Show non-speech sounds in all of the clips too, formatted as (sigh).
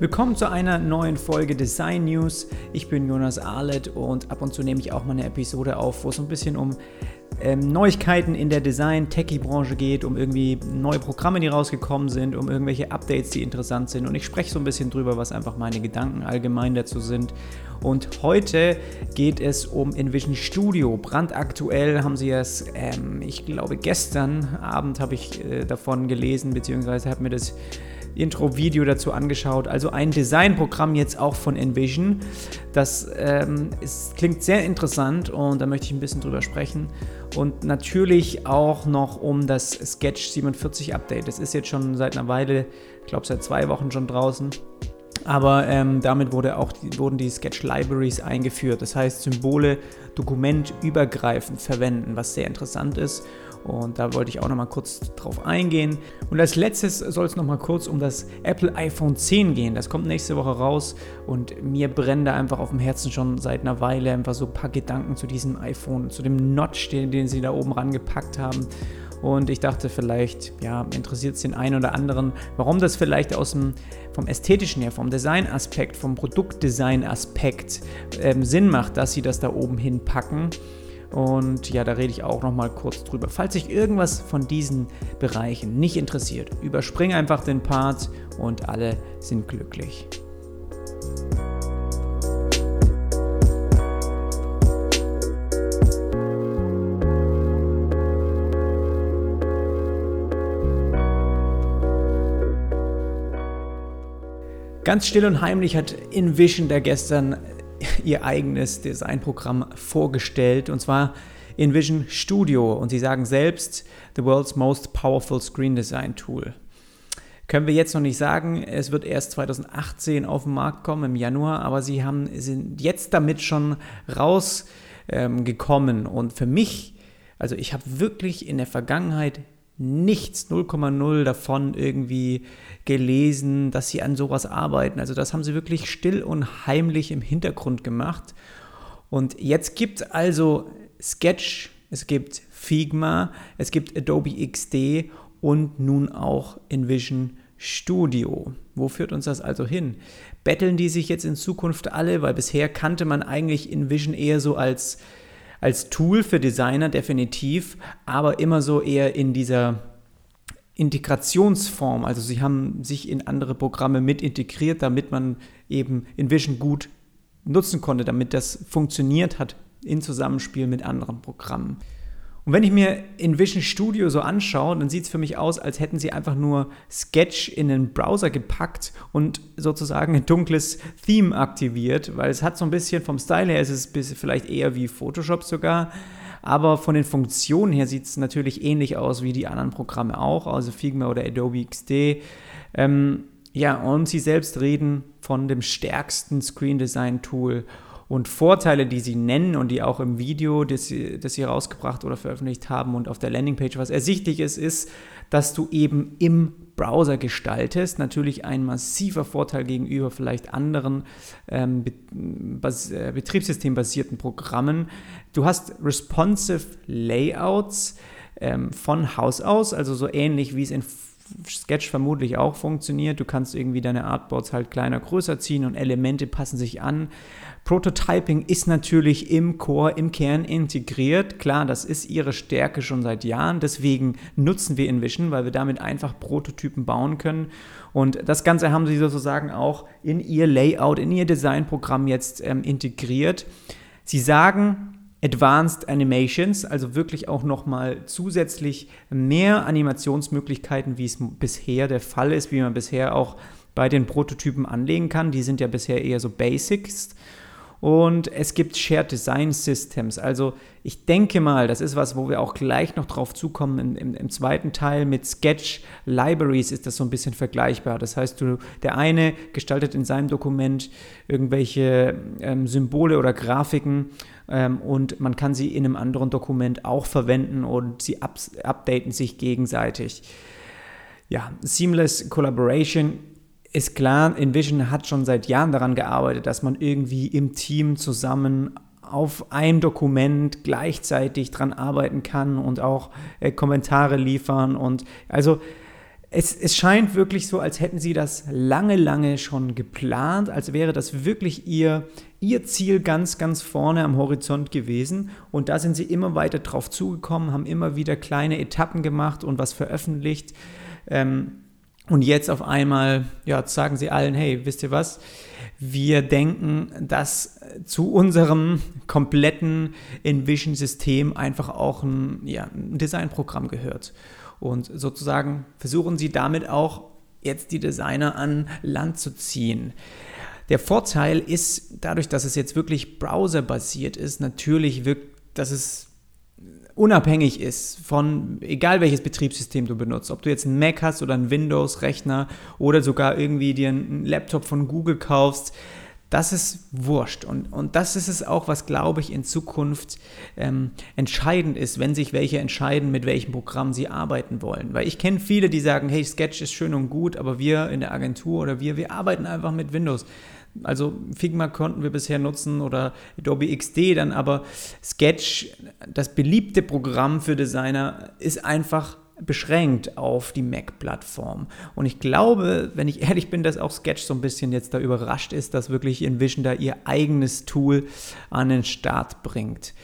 Willkommen zu einer neuen Folge Design News. Ich bin Jonas Arlet und ab und zu nehme ich auch mal eine Episode auf, wo es ein bisschen um ähm, Neuigkeiten in der Design-Techie-Branche geht, um irgendwie neue Programme, die rausgekommen sind, um irgendwelche Updates, die interessant sind. Und ich spreche so ein bisschen drüber, was einfach meine Gedanken allgemein dazu sind. Und heute geht es um Envision Studio. Brandaktuell haben sie es, ähm, ich glaube, gestern Abend habe ich äh, davon gelesen, beziehungsweise habe mir das Intro-Video dazu angeschaut. Also ein Designprogramm jetzt auch von Envision. Das ähm, ist, klingt sehr interessant und da möchte ich ein bisschen drüber sprechen. Und natürlich auch noch um das Sketch 47 Update. Das ist jetzt schon seit einer Weile, ich glaube seit zwei Wochen schon draußen. Aber ähm, damit wurde auch die, wurden die Sketch Libraries eingeführt. Das heißt, Symbole dokumentübergreifend verwenden, was sehr interessant ist. Und da wollte ich auch nochmal kurz drauf eingehen. Und als letztes soll es nochmal kurz um das Apple iPhone 10 gehen. Das kommt nächste Woche raus und mir brennen da einfach auf dem Herzen schon seit einer Weile einfach so ein paar Gedanken zu diesem iPhone, zu dem Notch, den, den sie da oben rangepackt haben. Und ich dachte, vielleicht ja, interessiert es den einen oder anderen, warum das vielleicht aus dem, vom ästhetischen her, vom Design-Aspekt, vom Produktdesign-Aspekt ähm, Sinn macht, dass sie das da oben hinpacken. Und ja, da rede ich auch noch mal kurz drüber. Falls sich irgendwas von diesen Bereichen nicht interessiert, überspring einfach den Part und alle sind glücklich. Ganz still und heimlich hat InVision da gestern ihr eigenes Designprogramm vorgestellt und zwar InVision Studio und sie sagen selbst the world's most powerful screen design tool. Können wir jetzt noch nicht sagen, es wird erst 2018 auf den Markt kommen im Januar, aber sie haben, sind jetzt damit schon rausgekommen ähm, und für mich, also ich habe wirklich in der Vergangenheit nichts, 0,0 davon irgendwie gelesen, dass sie an sowas arbeiten. Also das haben sie wirklich still und heimlich im Hintergrund gemacht. Und jetzt gibt es also Sketch, es gibt Figma, es gibt Adobe XD und nun auch InVision Studio. Wo führt uns das also hin? Betteln die sich jetzt in Zukunft alle? Weil bisher kannte man eigentlich InVision eher so als als Tool für Designer definitiv, aber immer so eher in dieser Integrationsform. Also sie haben sich in andere Programme mit integriert, damit man eben InVision gut nutzen konnte, damit das funktioniert hat in Zusammenspiel mit anderen Programmen. Und wenn ich mir InVision Studio so anschaue, dann sieht es für mich aus, als hätten sie einfach nur Sketch in den Browser gepackt und sozusagen ein dunkles Theme aktiviert, weil es hat so ein bisschen vom Style her, ist es vielleicht eher wie Photoshop sogar, aber von den Funktionen her sieht es natürlich ähnlich aus wie die anderen Programme auch, also Figma oder Adobe XD. Ähm, ja, und sie selbst reden von dem stärksten Screen Design Tool und Vorteile, die sie nennen und die auch im Video, das sie, das sie rausgebracht oder veröffentlicht haben und auf der Landingpage, was ersichtlich ist, ist, dass du eben im Browser gestaltest. Natürlich ein massiver Vorteil gegenüber vielleicht anderen ähm, äh, betriebssystembasierten Programmen. Du hast responsive Layouts ähm, von Haus aus, also so ähnlich wie es in Sketch vermutlich auch funktioniert. Du kannst irgendwie deine Artboards halt kleiner, größer ziehen und Elemente passen sich an. Prototyping ist natürlich im Core, im Kern integriert. Klar, das ist ihre Stärke schon seit Jahren. Deswegen nutzen wir InVision, weil wir damit einfach Prototypen bauen können. Und das Ganze haben sie sozusagen auch in ihr Layout, in ihr Designprogramm jetzt ähm, integriert. Sie sagen, Advanced Animations, also wirklich auch nochmal zusätzlich mehr Animationsmöglichkeiten, wie es bisher der Fall ist, wie man bisher auch bei den Prototypen anlegen kann. Die sind ja bisher eher so Basics. Und es gibt Shared Design Systems. Also ich denke mal, das ist was, wo wir auch gleich noch drauf zukommen. Im, im, im zweiten Teil mit Sketch Libraries ist das so ein bisschen vergleichbar. Das heißt, du, der eine gestaltet in seinem Dokument irgendwelche ähm, Symbole oder Grafiken ähm, und man kann sie in einem anderen Dokument auch verwenden und sie up updaten sich gegenseitig. Ja, Seamless Collaboration ist klar, Envision hat schon seit Jahren daran gearbeitet, dass man irgendwie im Team zusammen auf einem Dokument gleichzeitig dran arbeiten kann und auch äh, Kommentare liefern und also es, es scheint wirklich so, als hätten sie das lange, lange schon geplant, als wäre das wirklich ihr, ihr Ziel ganz, ganz vorne am Horizont gewesen. Und da sind sie immer weiter drauf zugekommen, haben immer wieder kleine Etappen gemacht und was veröffentlicht. Ähm, und jetzt auf einmal ja, sagen sie allen, hey, wisst ihr was? Wir denken, dass zu unserem kompletten Envision-System einfach auch ein, ja, ein Designprogramm gehört. Und sozusagen versuchen sie damit auch jetzt die Designer an Land zu ziehen. Der Vorteil ist, dadurch, dass es jetzt wirklich browserbasiert ist, natürlich wirkt, dass es unabhängig ist von egal welches Betriebssystem du benutzt, ob du jetzt einen Mac hast oder einen Windows-Rechner oder sogar irgendwie dir einen Laptop von Google kaufst, das ist wurscht. Und, und das ist es auch, was, glaube ich, in Zukunft ähm, entscheidend ist, wenn sich welche entscheiden, mit welchem Programm sie arbeiten wollen. Weil ich kenne viele, die sagen, hey, Sketch ist schön und gut, aber wir in der Agentur oder wir, wir arbeiten einfach mit Windows. Also Figma konnten wir bisher nutzen oder Adobe XD dann, aber Sketch, das beliebte Programm für Designer, ist einfach beschränkt auf die Mac-Plattform. Und ich glaube, wenn ich ehrlich bin, dass auch Sketch so ein bisschen jetzt da überrascht ist, dass wirklich InVision da ihr eigenes Tool an den Start bringt.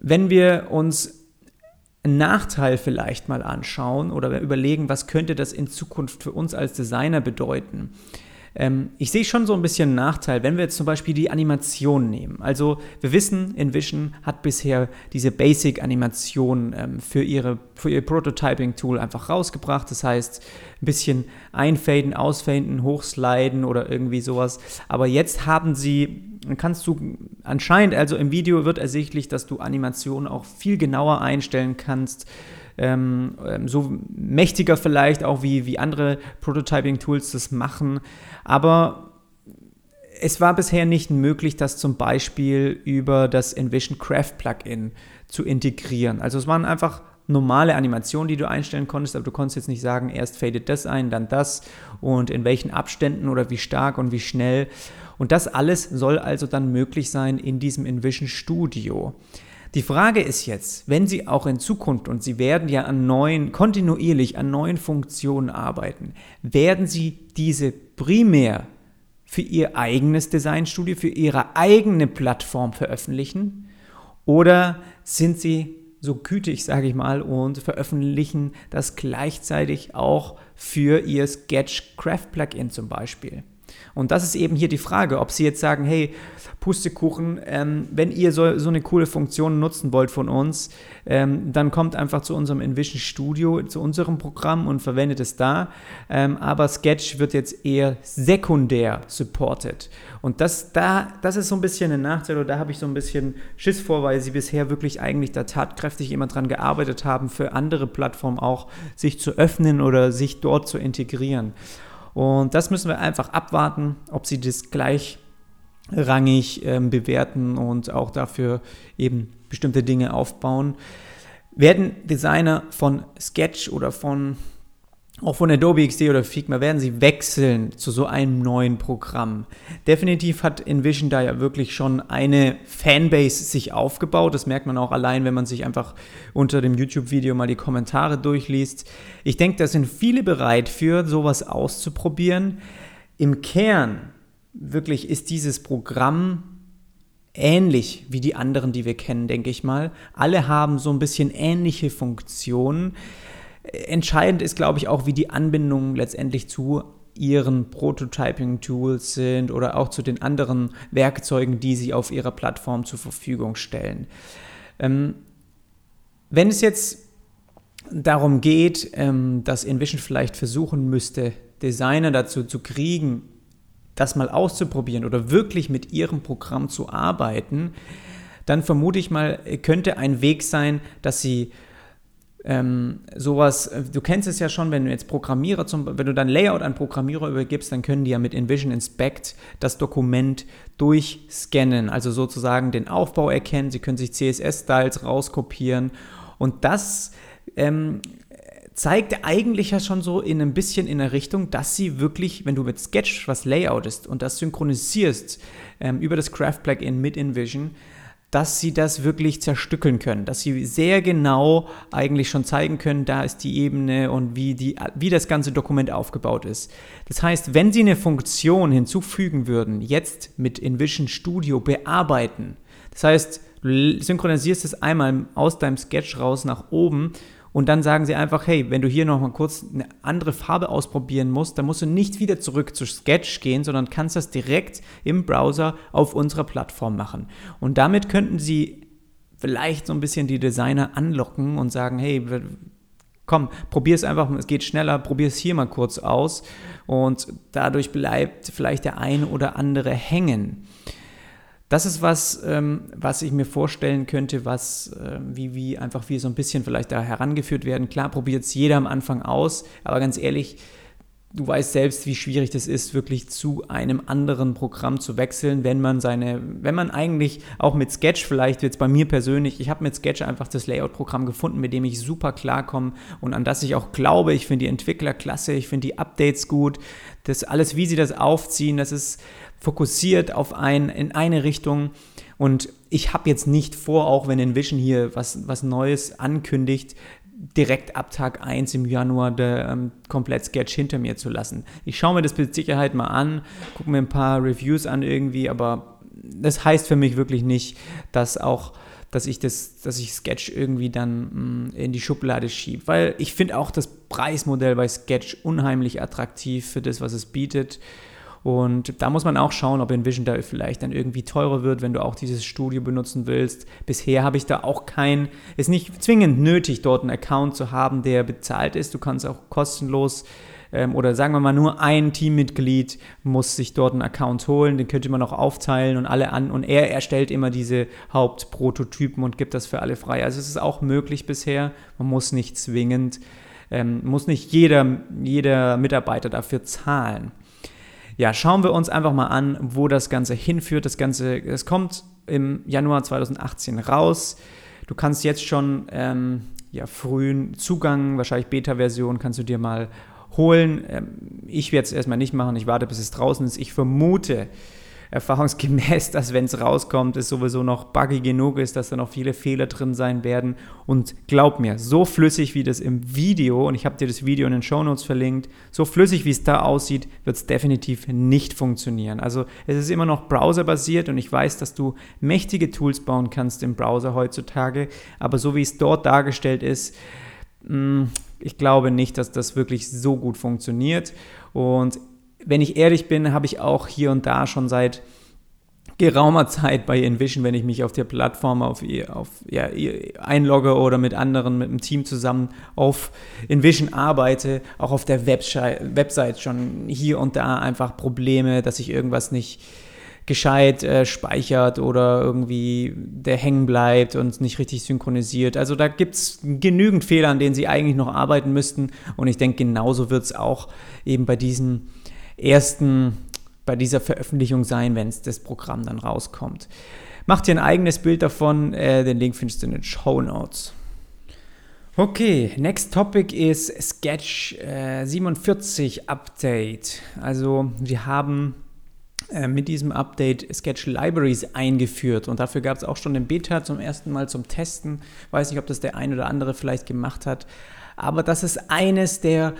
Wenn wir uns einen Nachteil vielleicht mal anschauen oder überlegen, was könnte das in Zukunft für uns als Designer bedeuten, ähm, ich sehe schon so ein bisschen einen Nachteil, wenn wir jetzt zum Beispiel die Animation nehmen. Also wir wissen, InVision hat bisher diese Basic-Animation ähm, für, ihre, für ihr Prototyping-Tool einfach rausgebracht. Das heißt, ein bisschen einfaden, ausfaden, hochsliden oder irgendwie sowas. Aber jetzt haben sie kannst du anscheinend, also im Video wird ersichtlich, dass du Animationen auch viel genauer einstellen kannst ähm, ähm, so mächtiger vielleicht auch wie, wie andere Prototyping-Tools das machen. Aber es war bisher nicht möglich, das zum Beispiel über das Envision Craft Plugin zu integrieren. Also es waren einfach normale Animationen, die du einstellen konntest, aber du konntest jetzt nicht sagen, erst fadet das ein, dann das und in welchen Abständen oder wie stark und wie schnell. Und das alles soll also dann möglich sein in diesem Envision Studio. Die Frage ist jetzt, wenn Sie auch in Zukunft, und Sie werden ja an neuen, kontinuierlich an neuen Funktionen arbeiten, werden Sie diese primär für Ihr eigenes Designstudio, für Ihre eigene Plattform veröffentlichen? Oder sind Sie so gütig, sage ich mal, und veröffentlichen das gleichzeitig auch für Ihr Sketch Craft Plugin zum Beispiel? Und das ist eben hier die Frage, ob Sie jetzt sagen, hey, Pustekuchen, ähm, wenn ihr so, so eine coole Funktion nutzen wollt von uns, ähm, dann kommt einfach zu unserem Envision Studio, zu unserem Programm und verwendet es da. Ähm, aber Sketch wird jetzt eher sekundär supported. Und das, da, das ist so ein bisschen ein Nachteil, oder da habe ich so ein bisschen Schiss vor, weil sie bisher wirklich eigentlich da tatkräftig immer dran gearbeitet haben, für andere Plattformen auch sich zu öffnen oder sich dort zu integrieren. Und das müssen wir einfach abwarten, ob sie das gleichrangig ähm, bewerten und auch dafür eben bestimmte Dinge aufbauen. Werden Designer von Sketch oder von auch von Adobe XD oder Figma werden sie wechseln zu so einem neuen Programm. Definitiv hat InVision da ja wirklich schon eine Fanbase sich aufgebaut. Das merkt man auch allein, wenn man sich einfach unter dem YouTube-Video mal die Kommentare durchliest. Ich denke, da sind viele bereit für sowas auszuprobieren. Im Kern wirklich ist dieses Programm ähnlich wie die anderen, die wir kennen, denke ich mal. Alle haben so ein bisschen ähnliche Funktionen. Entscheidend ist, glaube ich, auch, wie die Anbindungen letztendlich zu ihren Prototyping-Tools sind oder auch zu den anderen Werkzeugen, die sie auf ihrer Plattform zur Verfügung stellen. Ähm, wenn es jetzt darum geht, ähm, dass InVision vielleicht versuchen müsste, Designer dazu zu kriegen, das mal auszuprobieren oder wirklich mit ihrem Programm zu arbeiten, dann vermute ich mal, könnte ein Weg sein, dass sie ähm, sowas, äh, du kennst es ja schon, wenn du jetzt Programmierer, zum, wenn du dein Layout an Programmierer übergibst, dann können die ja mit InVision Inspect das Dokument durchscannen, also sozusagen den Aufbau erkennen, sie können sich CSS-Styles rauskopieren. Und das ähm, zeigt eigentlich ja schon so in ein bisschen in der Richtung, dass sie wirklich, wenn du mit Sketch was layoutest und das synchronisierst ähm, über das Craft Plugin mit InVision, dass sie das wirklich zerstückeln können, dass sie sehr genau eigentlich schon zeigen können, da ist die Ebene und wie, die, wie das ganze Dokument aufgebaut ist. Das heißt, wenn sie eine Funktion hinzufügen würden, jetzt mit InVision Studio bearbeiten, das heißt, du synchronisierst es einmal aus deinem Sketch raus nach oben und dann sagen sie einfach, hey, wenn du hier nochmal kurz eine andere Farbe ausprobieren musst, dann musst du nicht wieder zurück zu Sketch gehen, sondern kannst das direkt im Browser auf unserer Plattform machen. Und damit könnten sie vielleicht so ein bisschen die Designer anlocken und sagen, hey, komm, probier es einfach, es geht schneller, probier es hier mal kurz aus und dadurch bleibt vielleicht der eine oder andere hängen. Das ist was, ähm, was ich mir vorstellen könnte, was äh, wie, wie einfach wie so ein bisschen vielleicht da herangeführt werden. Klar, probiert es jeder am Anfang aus, aber ganz ehrlich, du weißt selbst, wie schwierig das ist, wirklich zu einem anderen Programm zu wechseln, wenn man seine, wenn man eigentlich auch mit Sketch vielleicht jetzt bei mir persönlich, ich habe mit Sketch einfach das Layout-Programm gefunden, mit dem ich super klarkomme und an das ich auch glaube. Ich finde die Entwickler klasse, ich finde die Updates gut, das alles, wie sie das aufziehen, das ist fokussiert auf ein, in eine Richtung. Und ich habe jetzt nicht vor, auch wenn Envision hier was, was Neues ankündigt, direkt ab Tag 1 im Januar der ähm, komplett Sketch hinter mir zu lassen. Ich schaue mir das mit Sicherheit mal an, gucke mir ein paar Reviews an irgendwie, aber das heißt für mich wirklich nicht, dass auch dass ich das, dass ich Sketch irgendwie dann mh, mm, in die Schublade schiebe. Weil ich finde auch das Preismodell bei Sketch unheimlich attraktiv für das, was es bietet. Und da muss man auch schauen, ob InVision da vielleicht dann irgendwie teurer wird, wenn du auch dieses Studio benutzen willst. Bisher habe ich da auch kein, ist nicht zwingend nötig, dort einen Account zu haben, der bezahlt ist. Du kannst auch kostenlos ähm, oder sagen wir mal nur ein Teammitglied muss sich dort einen Account holen, den könnte man auch aufteilen und alle an und er erstellt immer diese Hauptprototypen und gibt das für alle frei. Also es ist auch möglich bisher. Man muss nicht zwingend, ähm, muss nicht jeder, jeder Mitarbeiter dafür zahlen ja, schauen wir uns einfach mal an, wo das Ganze hinführt. Das Ganze, es kommt im Januar 2018 raus. Du kannst jetzt schon ähm, ja, frühen Zugang, wahrscheinlich Beta-Version, kannst du dir mal holen. Ähm, ich werde es erstmal nicht machen, ich warte, bis es draußen ist. Ich vermute, erfahrungsgemäß, dass wenn es rauskommt, es sowieso noch buggy genug ist, dass da noch viele Fehler drin sein werden. Und glaub mir, so flüssig wie das im Video, und ich habe dir das Video in den Show Notes verlinkt, so flüssig wie es da aussieht, wird es definitiv nicht funktionieren. Also es ist immer noch browserbasiert und ich weiß, dass du mächtige Tools bauen kannst im Browser heutzutage, aber so wie es dort dargestellt ist, mm, ich glaube nicht, dass das wirklich so gut funktioniert. Und wenn ich ehrlich bin, habe ich auch hier und da schon seit geraumer Zeit bei Envision, wenn ich mich auf der Plattform auf, auf ja, einlogge oder mit anderen, mit einem Team zusammen auf Envision arbeite, auch auf der Website schon hier und da einfach Probleme, dass sich irgendwas nicht gescheit äh, speichert oder irgendwie der hängen bleibt und nicht richtig synchronisiert. Also da gibt es genügend Fehler, an denen sie eigentlich noch arbeiten müssten und ich denke, genauso wird es auch eben bei diesen ersten, bei dieser Veröffentlichung sein, wenn es das Programm dann rauskommt. Mach dir ein eigenes Bild davon, äh, den Link findest du in den Show Notes. Okay, next topic ist Sketch äh, 47 Update. Also wir haben äh, mit diesem Update Sketch Libraries eingeführt und dafür gab es auch schon eine Beta zum ersten Mal zum Testen. Weiß nicht, ob das der ein oder andere vielleicht gemacht hat, aber das ist eines der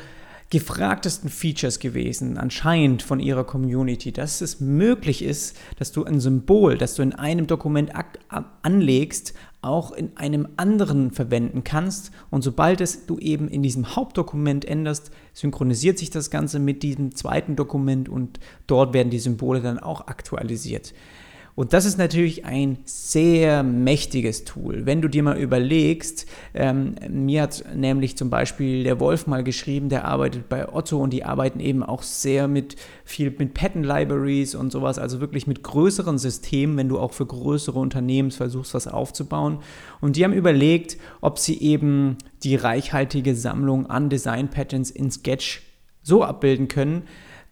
gefragtesten Features gewesen, anscheinend von ihrer Community, dass es möglich ist, dass du ein Symbol, das du in einem Dokument anlegst, auch in einem anderen verwenden kannst. Und sobald es du eben in diesem Hauptdokument änderst, synchronisiert sich das Ganze mit diesem zweiten Dokument und dort werden die Symbole dann auch aktualisiert. Und das ist natürlich ein sehr mächtiges Tool. Wenn du dir mal überlegst, ähm, mir hat nämlich zum Beispiel der Wolf mal geschrieben, der arbeitet bei Otto und die arbeiten eben auch sehr mit viel mit Patent Libraries und sowas, also wirklich mit größeren Systemen, wenn du auch für größere Unternehmen versuchst, was aufzubauen. Und die haben überlegt, ob sie eben die reichhaltige Sammlung an Design Patents in Sketch so abbilden können,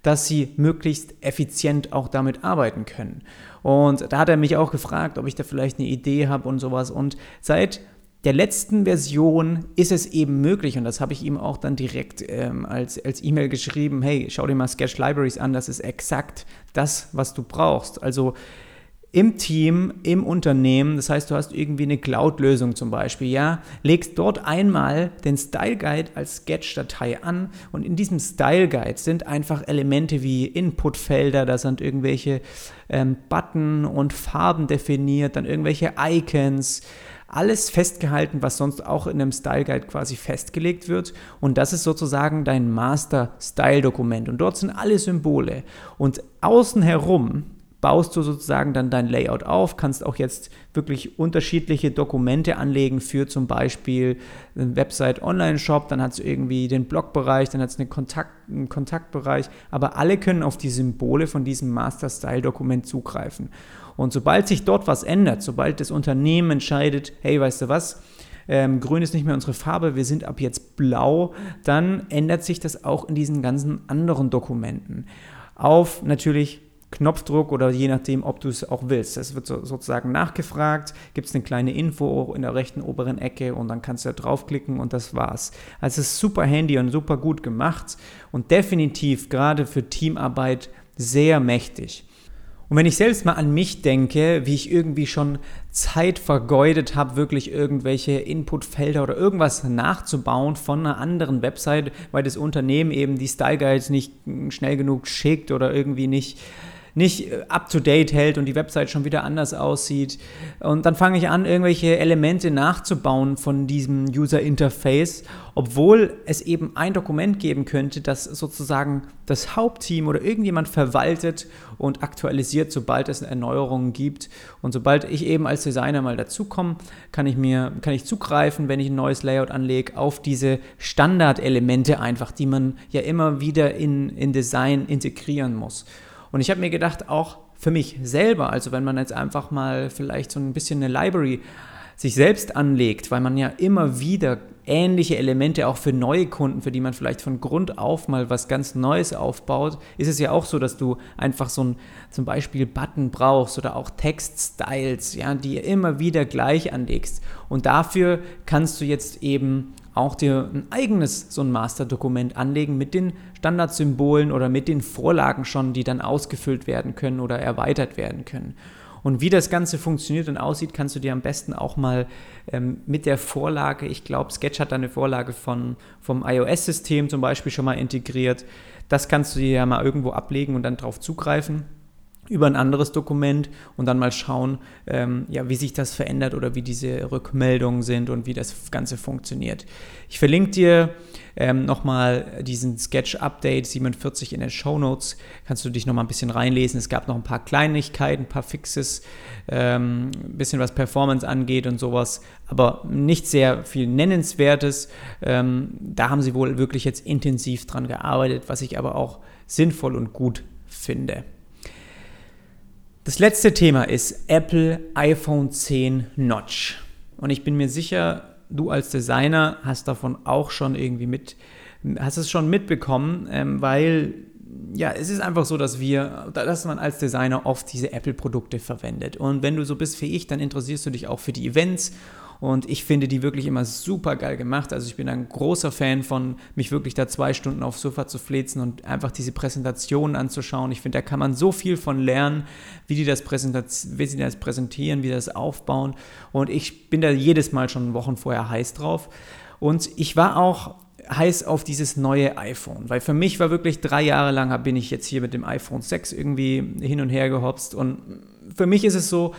dass sie möglichst effizient auch damit arbeiten können. Und da hat er mich auch gefragt, ob ich da vielleicht eine Idee habe und sowas. Und seit der letzten Version ist es eben möglich, und das habe ich ihm auch dann direkt ähm, als, als E-Mail geschrieben, hey, schau dir mal Sketch Libraries an, das ist exakt das, was du brauchst. Also im Team, im Unternehmen. Das heißt, du hast irgendwie eine Cloud-Lösung zum Beispiel, ja, legst dort einmal den Style Guide als Sketch-Datei an und in diesem Style Guide sind einfach Elemente wie Inputfelder, da sind irgendwelche ähm, Button und Farben definiert, dann irgendwelche Icons, alles festgehalten, was sonst auch in einem Style Guide quasi festgelegt wird. Und das ist sozusagen dein Master-Style-Dokument. Und dort sind alle Symbole. Und außen herum baust du sozusagen dann dein Layout auf, kannst auch jetzt wirklich unterschiedliche Dokumente anlegen für zum Beispiel einen Website-Online-Shop, dann hat es irgendwie den Blogbereich, dann hat es eine Kontakt, einen Kontaktbereich, aber alle können auf die Symbole von diesem Master-Style-Dokument zugreifen. Und sobald sich dort was ändert, sobald das Unternehmen entscheidet, hey, weißt du was, ähm, grün ist nicht mehr unsere Farbe, wir sind ab jetzt blau, dann ändert sich das auch in diesen ganzen anderen Dokumenten. Auf natürlich Knopfdruck oder je nachdem, ob du es auch willst. Es wird so, sozusagen nachgefragt, gibt es eine kleine Info in der rechten oberen Ecke und dann kannst du da draufklicken und das war's. Also es ist super handy und super gut gemacht und definitiv gerade für Teamarbeit sehr mächtig. Und wenn ich selbst mal an mich denke, wie ich irgendwie schon Zeit vergeudet habe, wirklich irgendwelche Inputfelder oder irgendwas nachzubauen von einer anderen Website, weil das Unternehmen eben die Style Guides nicht schnell genug schickt oder irgendwie nicht nicht äh, up-to-date hält und die Website schon wieder anders aussieht. Und dann fange ich an, irgendwelche Elemente nachzubauen von diesem User-Interface, obwohl es eben ein Dokument geben könnte, das sozusagen das Hauptteam oder irgendjemand verwaltet und aktualisiert, sobald es Erneuerungen gibt. Und sobald ich eben als Designer mal dazukomme, kann ich mir, kann ich zugreifen, wenn ich ein neues Layout anlege, auf diese Standardelemente einfach, die man ja immer wieder in, in Design integrieren muss. Und ich habe mir gedacht, auch für mich selber, also wenn man jetzt einfach mal vielleicht so ein bisschen eine Library sich selbst anlegt, weil man ja immer wieder ähnliche Elemente auch für neue Kunden, für die man vielleicht von Grund auf mal was ganz Neues aufbaut, ist es ja auch so, dass du einfach so ein zum Beispiel Button brauchst oder auch Textstyles, ja, die immer wieder gleich anlegst. Und dafür kannst du jetzt eben auch dir ein eigenes so ein Masterdokument anlegen mit den Standardsymbolen oder mit den Vorlagen schon, die dann ausgefüllt werden können oder erweitert werden können. Und wie das Ganze funktioniert und aussieht, kannst du dir am besten auch mal ähm, mit der Vorlage, ich glaube, Sketch hat eine Vorlage von, vom iOS-System zum Beispiel schon mal integriert. Das kannst du dir ja mal irgendwo ablegen und dann drauf zugreifen über ein anderes Dokument und dann mal schauen, ähm, ja, wie sich das verändert oder wie diese Rückmeldungen sind und wie das Ganze funktioniert. Ich verlinke dir ähm, nochmal diesen Sketch-Update 47 in den Show Notes. Kannst du dich nochmal ein bisschen reinlesen. Es gab noch ein paar Kleinigkeiten, ein paar Fixes, ähm, ein bisschen was Performance angeht und sowas, aber nicht sehr viel Nennenswertes. Ähm, da haben sie wohl wirklich jetzt intensiv dran gearbeitet, was ich aber auch sinnvoll und gut finde. Das letzte Thema ist Apple iPhone 10 Notch. Und ich bin mir sicher, du als Designer hast davon auch schon irgendwie mit, hast es schon mitbekommen, ähm, weil ja, es ist einfach so, dass wir, dass man als Designer oft diese Apple-Produkte verwendet. Und wenn du so bist wie ich, dann interessierst du dich auch für die Events und ich finde die wirklich immer super geil gemacht. Also ich bin ein großer Fan von, mich wirklich da zwei Stunden aufs Sofa zu flezen und einfach diese Präsentationen anzuschauen. Ich finde, da kann man so viel von lernen, wie die das, wie sie das präsentieren, wie das aufbauen. Und ich bin da jedes Mal schon Wochen vorher heiß drauf. Und ich war auch heiß auf dieses neue iPhone, weil für mich war wirklich drei Jahre lang bin ich jetzt hier mit dem iPhone 6 irgendwie hin und her gehopst und für mich ist es so,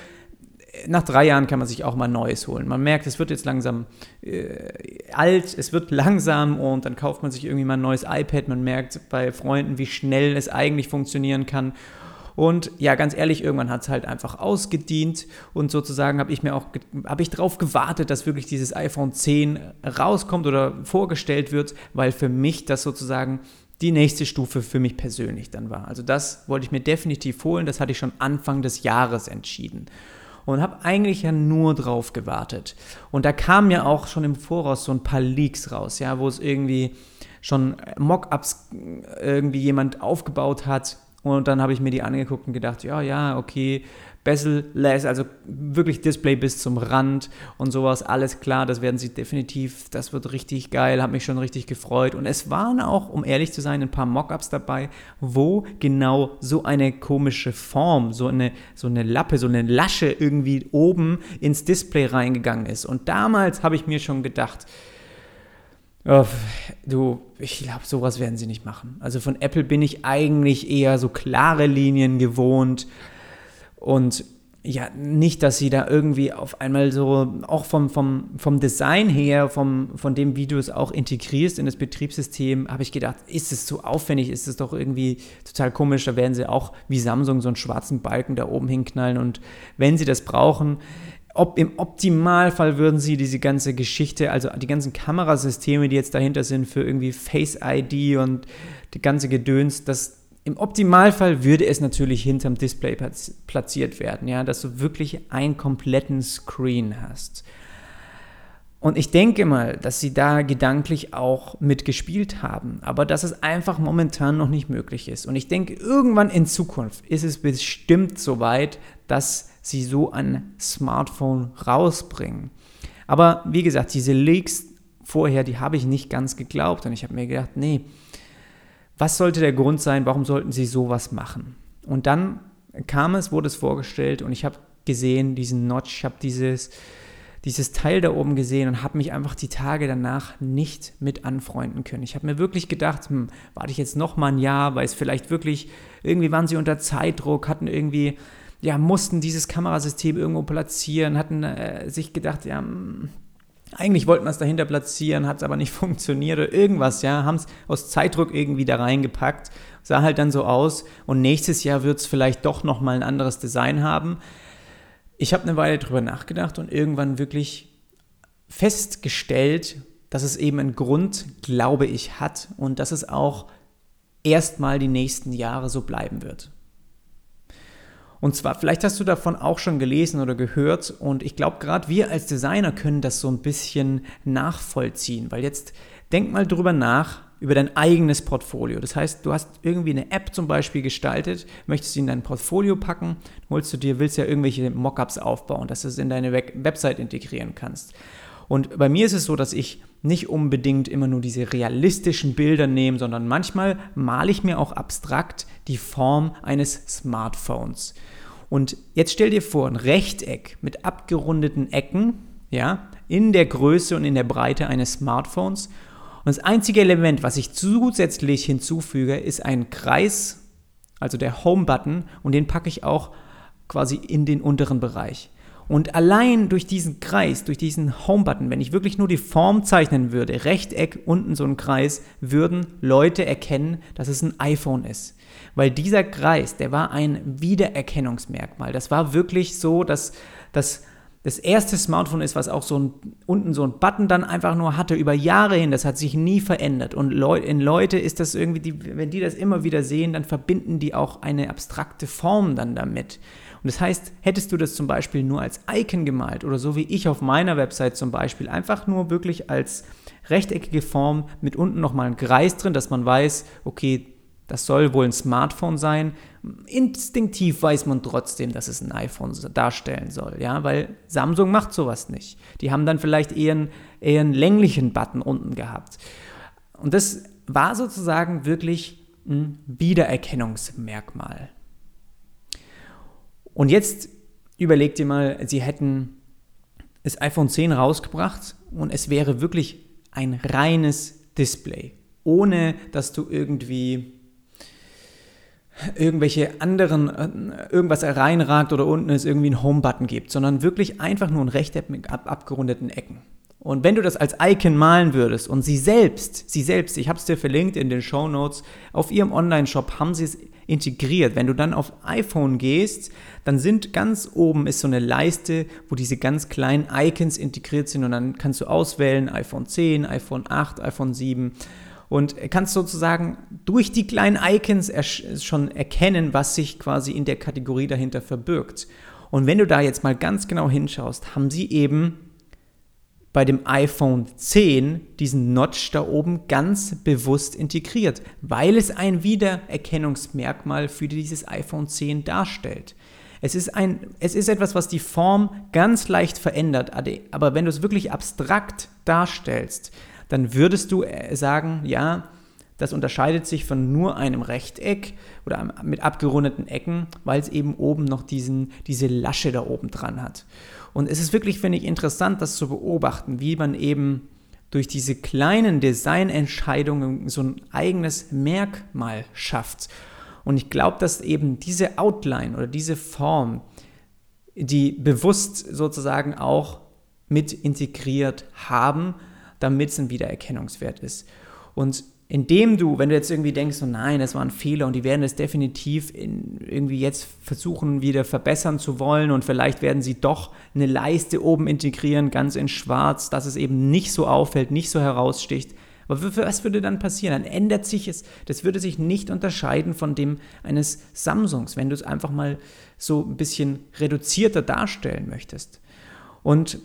nach drei Jahren kann man sich auch mal Neues holen. Man merkt, es wird jetzt langsam äh, alt, es wird langsam und dann kauft man sich irgendwie mal ein neues iPad. Man merkt bei Freunden, wie schnell es eigentlich funktionieren kann. Und ja, ganz ehrlich, irgendwann hat es halt einfach ausgedient und sozusagen habe ich mir auch, habe ich darauf gewartet, dass wirklich dieses iPhone 10 rauskommt oder vorgestellt wird, weil für mich das sozusagen die nächste Stufe für mich persönlich dann war. Also das wollte ich mir definitiv holen, das hatte ich schon Anfang des Jahres entschieden und habe eigentlich ja nur drauf gewartet. Und da kamen ja auch schon im Voraus so ein paar Leaks raus, ja, wo es irgendwie schon Mockups irgendwie jemand aufgebaut hat und dann habe ich mir die angeguckt und gedacht, ja, ja, okay, bezel-less, also wirklich Display bis zum Rand und sowas, alles klar, das werden sie definitiv, das wird richtig geil, hat mich schon richtig gefreut. Und es waren auch, um ehrlich zu sein, ein paar Mockups dabei, wo genau so eine komische Form, so eine, so eine Lappe, so eine Lasche irgendwie oben ins Display reingegangen ist. Und damals habe ich mir schon gedacht, du, ich glaube, sowas werden sie nicht machen. Also von Apple bin ich eigentlich eher so klare Linien gewohnt und ja, nicht, dass sie da irgendwie auf einmal so, auch vom, vom, vom Design her, vom, von dem, wie du es auch integrierst in das Betriebssystem, habe ich gedacht, ist es so aufwendig, ist es doch irgendwie total komisch, da werden sie auch wie Samsung so einen schwarzen Balken da oben hinknallen. Und wenn sie das brauchen, ob im Optimalfall würden sie diese ganze Geschichte, also die ganzen Kamerasysteme, die jetzt dahinter sind für irgendwie Face ID und die ganze Gedöns, das im Optimalfall würde es natürlich hinterm Display platziert werden, ja, dass du wirklich einen kompletten Screen hast. Und ich denke mal, dass sie da gedanklich auch mitgespielt haben, aber dass es einfach momentan noch nicht möglich ist. Und ich denke, irgendwann in Zukunft ist es bestimmt so weit, dass sie so ein Smartphone rausbringen. Aber wie gesagt, diese Leaks vorher, die habe ich nicht ganz geglaubt und ich habe mir gedacht, nee, was sollte der Grund sein, warum sollten sie sowas machen? Und dann kam es, wurde es vorgestellt und ich habe gesehen, diesen Notch, ich habe dieses, dieses Teil da oben gesehen und habe mich einfach die Tage danach nicht mit anfreunden können. Ich habe mir wirklich gedacht, hm, warte ich jetzt noch mal ein Jahr, weil es vielleicht wirklich, irgendwie waren sie unter Zeitdruck, hatten irgendwie ja, mussten dieses Kamerasystem irgendwo platzieren, hatten äh, sich gedacht, ja, hm, eigentlich wollten wir es dahinter platzieren, hat es aber nicht (laughs) funktioniert oder irgendwas, ja, haben es aus Zeitdruck irgendwie da reingepackt, sah halt dann so aus und nächstes Jahr wird es vielleicht doch nochmal ein anderes Design haben. Ich habe eine Weile drüber nachgedacht und irgendwann wirklich festgestellt, dass es eben einen Grund, glaube ich, hat und dass es auch erstmal die nächsten Jahre so bleiben wird. Und zwar, vielleicht hast du davon auch schon gelesen oder gehört und ich glaube, gerade wir als Designer können das so ein bisschen nachvollziehen, weil jetzt denk mal drüber nach, über dein eigenes Portfolio. Das heißt, du hast irgendwie eine App zum Beispiel gestaltet, möchtest sie in dein Portfolio packen, holst du dir, willst ja irgendwelche Mockups aufbauen, dass du es in deine Website integrieren kannst. Und bei mir ist es so, dass ich nicht unbedingt immer nur diese realistischen Bilder nehme, sondern manchmal male ich mir auch abstrakt die Form eines Smartphones. Und jetzt stell dir vor, ein Rechteck mit abgerundeten Ecken, ja, in der Größe und in der Breite eines Smartphones. Und das einzige Element, was ich zusätzlich hinzufüge, ist ein Kreis, also der Home-Button, und den packe ich auch quasi in den unteren Bereich. Und allein durch diesen Kreis, durch diesen Home-Button, wenn ich wirklich nur die Form zeichnen würde, Rechteck, unten so ein Kreis, würden Leute erkennen, dass es ein iPhone ist. Weil dieser Kreis, der war ein Wiedererkennungsmerkmal. Das war wirklich so, dass das das erste Smartphone ist, was auch so ein, unten so ein Button dann einfach nur hatte über Jahre hin. Das hat sich nie verändert. Und Leu in Leute ist das irgendwie, die, wenn die das immer wieder sehen, dann verbinden die auch eine abstrakte Form dann damit. Und das heißt, hättest du das zum Beispiel nur als Icon gemalt oder so wie ich auf meiner Website zum Beispiel, einfach nur wirklich als rechteckige Form mit unten nochmal ein Kreis drin, dass man weiß, okay, das soll wohl ein Smartphone sein. Instinktiv weiß man trotzdem, dass es ein iPhone darstellen soll, ja, weil Samsung macht sowas nicht. Die haben dann vielleicht eher einen, eher einen länglichen Button unten gehabt. Und das war sozusagen wirklich ein Wiedererkennungsmerkmal. Und jetzt überleg dir mal, sie hätten das iPhone 10 rausgebracht und es wäre wirklich ein reines Display, ohne dass du irgendwie irgendwelche anderen, äh, irgendwas reinragt oder unten es irgendwie einen Home-Button gibt, sondern wirklich einfach nur ein Rechteck mit ab, abgerundeten Ecken. Und wenn du das als Icon malen würdest und sie selbst, sie selbst, ich habe es dir verlinkt in den Show Notes, auf ihrem Online-Shop haben sie es integriert. Wenn du dann auf iPhone gehst, dann sind ganz oben ist so eine Leiste, wo diese ganz kleinen Icons integriert sind und dann kannst du auswählen iPhone 10, iPhone 8, iPhone 7 und kannst sozusagen durch die kleinen Icons schon erkennen, was sich quasi in der Kategorie dahinter verbirgt. Und wenn du da jetzt mal ganz genau hinschaust, haben sie eben bei dem iPhone 10 diesen Notch da oben ganz bewusst integriert, weil es ein Wiedererkennungsmerkmal für dieses iPhone 10 darstellt. Es ist, ein, es ist etwas, was die Form ganz leicht verändert, aber wenn du es wirklich abstrakt darstellst, dann würdest du äh, sagen, ja, das unterscheidet sich von nur einem Rechteck oder mit abgerundeten Ecken, weil es eben oben noch diesen, diese Lasche da oben dran hat. Und es ist wirklich, finde ich, interessant, das zu beobachten, wie man eben durch diese kleinen Designentscheidungen so ein eigenes Merkmal schafft. Und ich glaube, dass eben diese Outline oder diese Form, die bewusst sozusagen auch mit integriert haben, damit es ein Wiedererkennungswert ist. Und indem du, wenn du jetzt irgendwie denkst, so nein, das war ein Fehler und die werden es definitiv in, irgendwie jetzt versuchen, wieder verbessern zu wollen und vielleicht werden sie doch eine Leiste oben integrieren, ganz in schwarz, dass es eben nicht so auffällt, nicht so heraussticht. Aber was würde dann passieren? Dann ändert sich es, das würde sich nicht unterscheiden von dem eines Samsungs, wenn du es einfach mal so ein bisschen reduzierter darstellen möchtest. Und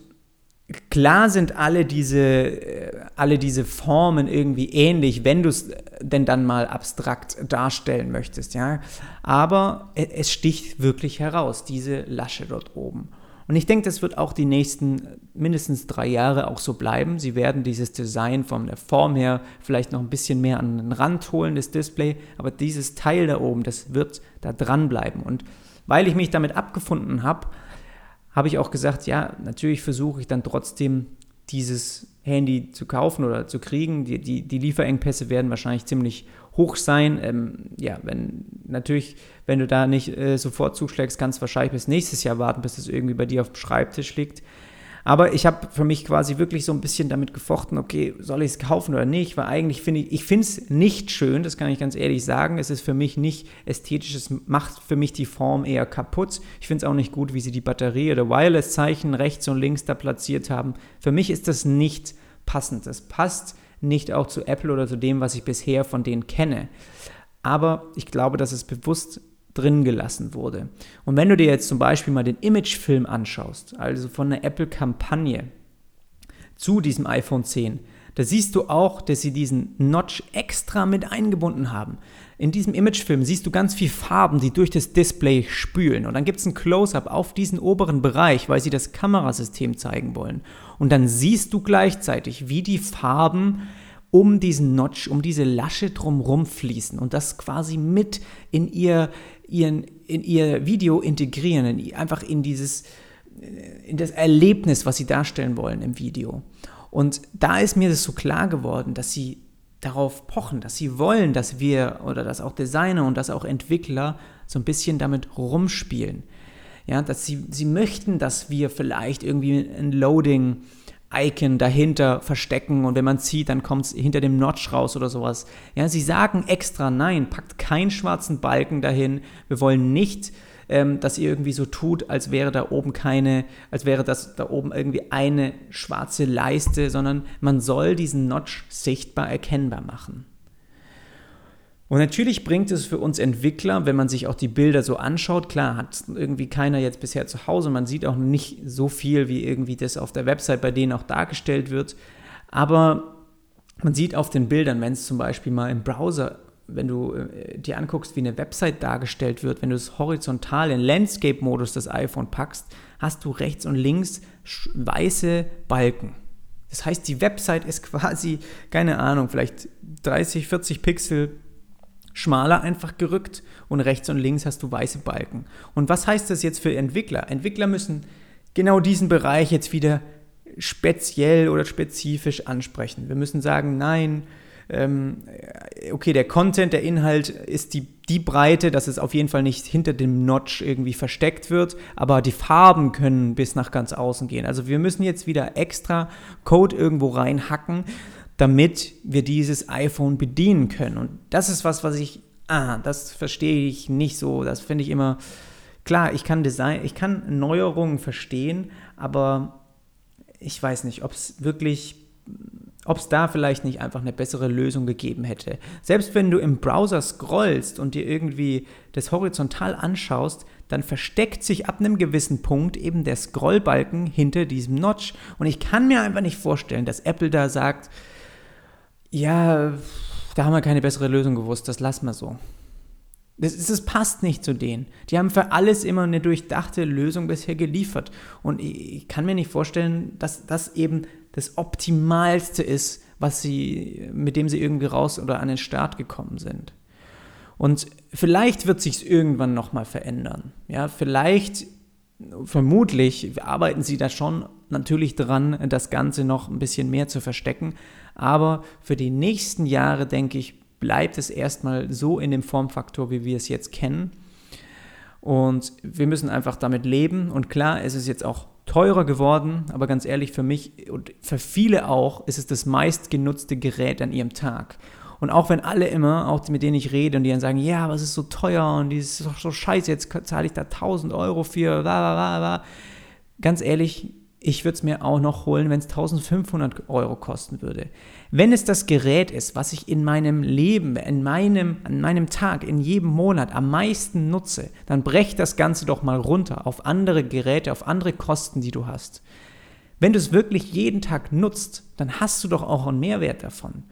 Klar sind alle diese, äh, alle diese Formen irgendwie ähnlich, wenn du es denn dann mal abstrakt darstellen möchtest, ja. Aber e, es sticht wirklich heraus, diese Lasche dort oben. Und ich denke, das wird auch die nächsten mindestens drei Jahre auch so bleiben. Sie werden dieses Design von der Form her vielleicht noch ein bisschen mehr an den Rand holen, das Display, aber dieses Teil da oben, das wird da dranbleiben. Und weil ich mich damit abgefunden habe, habe ich auch gesagt, ja, natürlich versuche ich dann trotzdem dieses Handy zu kaufen oder zu kriegen. Die, die, die Lieferengpässe werden wahrscheinlich ziemlich hoch sein. Ähm, ja, wenn natürlich, wenn du da nicht äh, sofort zuschlägst, kannst du wahrscheinlich bis nächstes Jahr warten, bis es irgendwie bei dir auf dem Schreibtisch liegt. Aber ich habe für mich quasi wirklich so ein bisschen damit gefochten, okay, soll ich es kaufen oder nicht? Weil eigentlich finde ich, ich finde es nicht schön, das kann ich ganz ehrlich sagen. Es ist für mich nicht ästhetisch, es macht für mich die Form eher kaputt. Ich finde es auch nicht gut, wie sie die Batterie oder Wireless-Zeichen rechts und links da platziert haben. Für mich ist das nicht passend. Das passt nicht auch zu Apple oder zu dem, was ich bisher von denen kenne. Aber ich glaube, dass es bewusst drin gelassen wurde. Und wenn du dir jetzt zum Beispiel mal den Imagefilm anschaust, also von der Apple-Kampagne zu diesem iPhone 10, da siehst du auch, dass sie diesen Notch extra mit eingebunden haben. In diesem Imagefilm siehst du ganz viel Farben, die durch das Display spülen. Und dann gibt es ein Close-up auf diesen oberen Bereich, weil sie das Kamerasystem zeigen wollen. Und dann siehst du gleichzeitig, wie die Farben um diesen Notch, um diese Lasche drumherum fließen und das quasi mit in ihr, ihren, in ihr Video integrieren, in, einfach in dieses, in das Erlebnis, was sie darstellen wollen im Video. Und da ist mir das so klar geworden, dass sie darauf pochen, dass sie wollen, dass wir oder dass auch Designer und dass auch Entwickler so ein bisschen damit rumspielen. Ja, dass sie, sie möchten, dass wir vielleicht irgendwie ein Loading Icon dahinter verstecken und wenn man zieht, dann kommt es hinter dem Notch raus oder sowas. Ja, sie sagen extra nein, packt keinen schwarzen Balken dahin. Wir wollen nicht, ähm, dass ihr irgendwie so tut, als wäre da oben keine, als wäre das da oben irgendwie eine schwarze Leiste, sondern man soll diesen Notch sichtbar erkennbar machen. Und natürlich bringt es für uns Entwickler, wenn man sich auch die Bilder so anschaut, klar hat irgendwie keiner jetzt bisher zu Hause, man sieht auch nicht so viel, wie irgendwie das auf der Website bei denen auch dargestellt wird, aber man sieht auf den Bildern, wenn es zum Beispiel mal im Browser, wenn du äh, dir anguckst, wie eine Website dargestellt wird, wenn du es horizontal in Landscape-Modus das iPhone packst, hast du rechts und links weiße Balken. Das heißt, die Website ist (laughs) quasi, keine Ahnung, vielleicht 30, 40 Pixel schmaler einfach gerückt und rechts und links hast du weiße Balken. Und was heißt das jetzt für Entwickler? Entwickler müssen genau diesen Bereich jetzt wieder speziell oder spezifisch ansprechen. Wir müssen sagen, nein, ähm, okay, der Content, der Inhalt ist die, die Breite, dass es auf jeden Fall nicht hinter dem Notch irgendwie versteckt wird, aber die Farben können bis nach ganz außen gehen. Also wir müssen jetzt wieder extra Code irgendwo reinhacken, damit wir dieses iPhone bedienen können. Und das ist was, was ich, ah, das verstehe ich nicht so. Das finde ich immer, klar, ich kann Design, ich kann Neuerungen verstehen, aber ich weiß nicht, ob es wirklich, ob es da vielleicht nicht einfach eine bessere Lösung gegeben hätte. Selbst wenn du im Browser scrollst und dir irgendwie das horizontal anschaust, dann versteckt sich ab einem gewissen Punkt eben der Scrollbalken hinter diesem Notch. Und ich kann mir einfach nicht vorstellen, dass Apple da sagt, ja, da haben wir keine bessere Lösung gewusst, das lassen wir so. Das, das, passt nicht zu denen. Die haben für alles immer eine durchdachte Lösung bisher geliefert. Und ich, ich kann mir nicht vorstellen, dass das eben das Optimalste ist, was sie, mit dem sie irgendwie raus oder an den Start gekommen sind. Und vielleicht wird sich irgendwann nochmal verändern. Ja, vielleicht, vermutlich arbeiten sie da schon natürlich dran, das Ganze noch ein bisschen mehr zu verstecken. Aber für die nächsten Jahre, denke ich, bleibt es erstmal so in dem Formfaktor, wie wir es jetzt kennen. Und wir müssen einfach damit leben. Und klar, es ist jetzt auch teurer geworden, aber ganz ehrlich, für mich und für viele auch ist es das meistgenutzte Gerät an ihrem Tag. Und auch wenn alle immer, auch mit denen ich rede und die dann sagen, ja, aber es ist so teuer und es ist doch so scheiße, jetzt zahle ich da 1000 Euro für, bla, bla, bla. ganz ehrlich, ich würde es mir auch noch holen, wenn es 1500 Euro kosten würde. Wenn es das Gerät ist, was ich in meinem Leben, in meinem, an meinem Tag, in jedem Monat am meisten nutze, dann brech das Ganze doch mal runter auf andere Geräte, auf andere Kosten, die du hast. Wenn du es wirklich jeden Tag nutzt, dann hast du doch auch einen Mehrwert davon.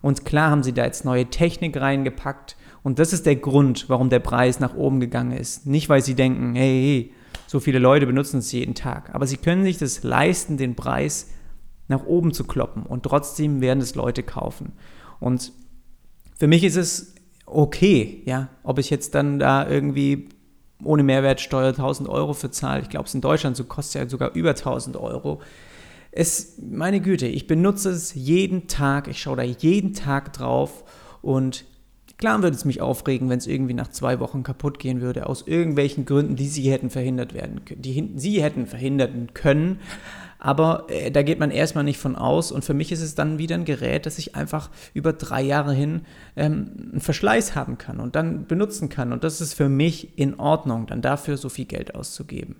Und klar haben sie da jetzt neue Technik reingepackt. Und das ist der Grund, warum der Preis nach oben gegangen ist. Nicht, weil sie denken, hey, hey so viele Leute benutzen es jeden Tag. Aber sie können sich das leisten, den Preis nach oben zu kloppen. Und trotzdem werden es Leute kaufen. Und für mich ist es okay, ja, ob ich jetzt dann da irgendwie ohne Mehrwertsteuer 1000 Euro für zahle. Ich glaube, es in Deutschland so kostet ja sogar über 1000 Euro. Es, meine Güte, ich benutze es jeden Tag, ich schaue da jeden Tag drauf und klar würde es mich aufregen, wenn es irgendwie nach zwei Wochen kaputt gehen würde, aus irgendwelchen Gründen, die sie hätten verhindert werden können, die sie hätten verhindern können. Aber äh, da geht man erstmal nicht von aus. Und für mich ist es dann wieder ein Gerät, das ich einfach über drei Jahre hin ähm, einen Verschleiß haben kann und dann benutzen kann. Und das ist für mich in Ordnung, dann dafür so viel Geld auszugeben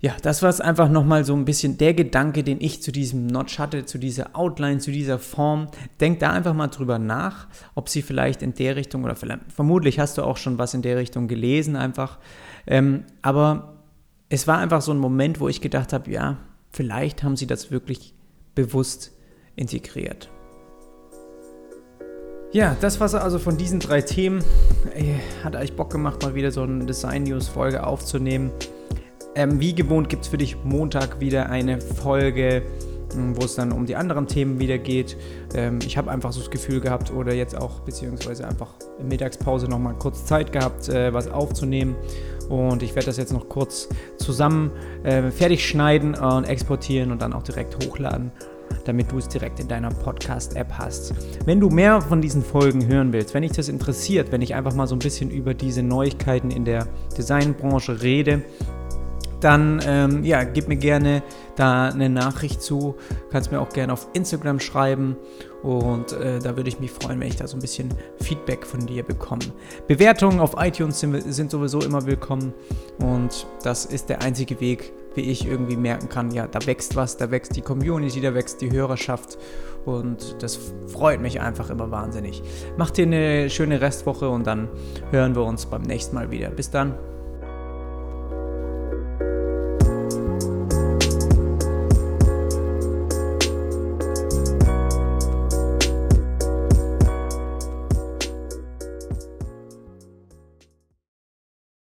ja, das war es einfach nochmal so ein bisschen der Gedanke, den ich zu diesem Notch hatte, zu dieser Outline, zu dieser Form. Denk da einfach mal drüber nach, ob sie vielleicht in der Richtung oder vermutlich hast du auch schon was in der Richtung gelesen einfach. Ähm, aber es war einfach so ein Moment, wo ich gedacht habe, ja, vielleicht haben sie das wirklich bewusst integriert. Ja, das war also von diesen drei Themen. Hat eigentlich Bock gemacht, mal wieder so eine Design-News-Folge aufzunehmen. Ähm, wie gewohnt gibt es für dich Montag wieder eine Folge, hm, wo es dann um die anderen Themen wieder geht. Ähm, ich habe einfach so das Gefühl gehabt oder jetzt auch beziehungsweise einfach in Mittagspause nochmal kurz Zeit gehabt, äh, was aufzunehmen. Und ich werde das jetzt noch kurz zusammen äh, fertig schneiden und exportieren und dann auch direkt hochladen damit du es direkt in deiner Podcast-App hast. Wenn du mehr von diesen Folgen hören willst, wenn dich das interessiert, wenn ich einfach mal so ein bisschen über diese Neuigkeiten in der Designbranche rede, dann ähm, ja, gib mir gerne da eine Nachricht zu. Kannst mir auch gerne auf Instagram schreiben und äh, da würde ich mich freuen, wenn ich da so ein bisschen Feedback von dir bekomme. Bewertungen auf iTunes sind, sind sowieso immer willkommen und das ist der einzige Weg, wie ich irgendwie merken kann, ja, da wächst was, da wächst die Community, da wächst die Hörerschaft und das freut mich einfach immer wahnsinnig. Mach dir eine schöne Restwoche und dann hören wir uns beim nächsten Mal wieder. Bis dann.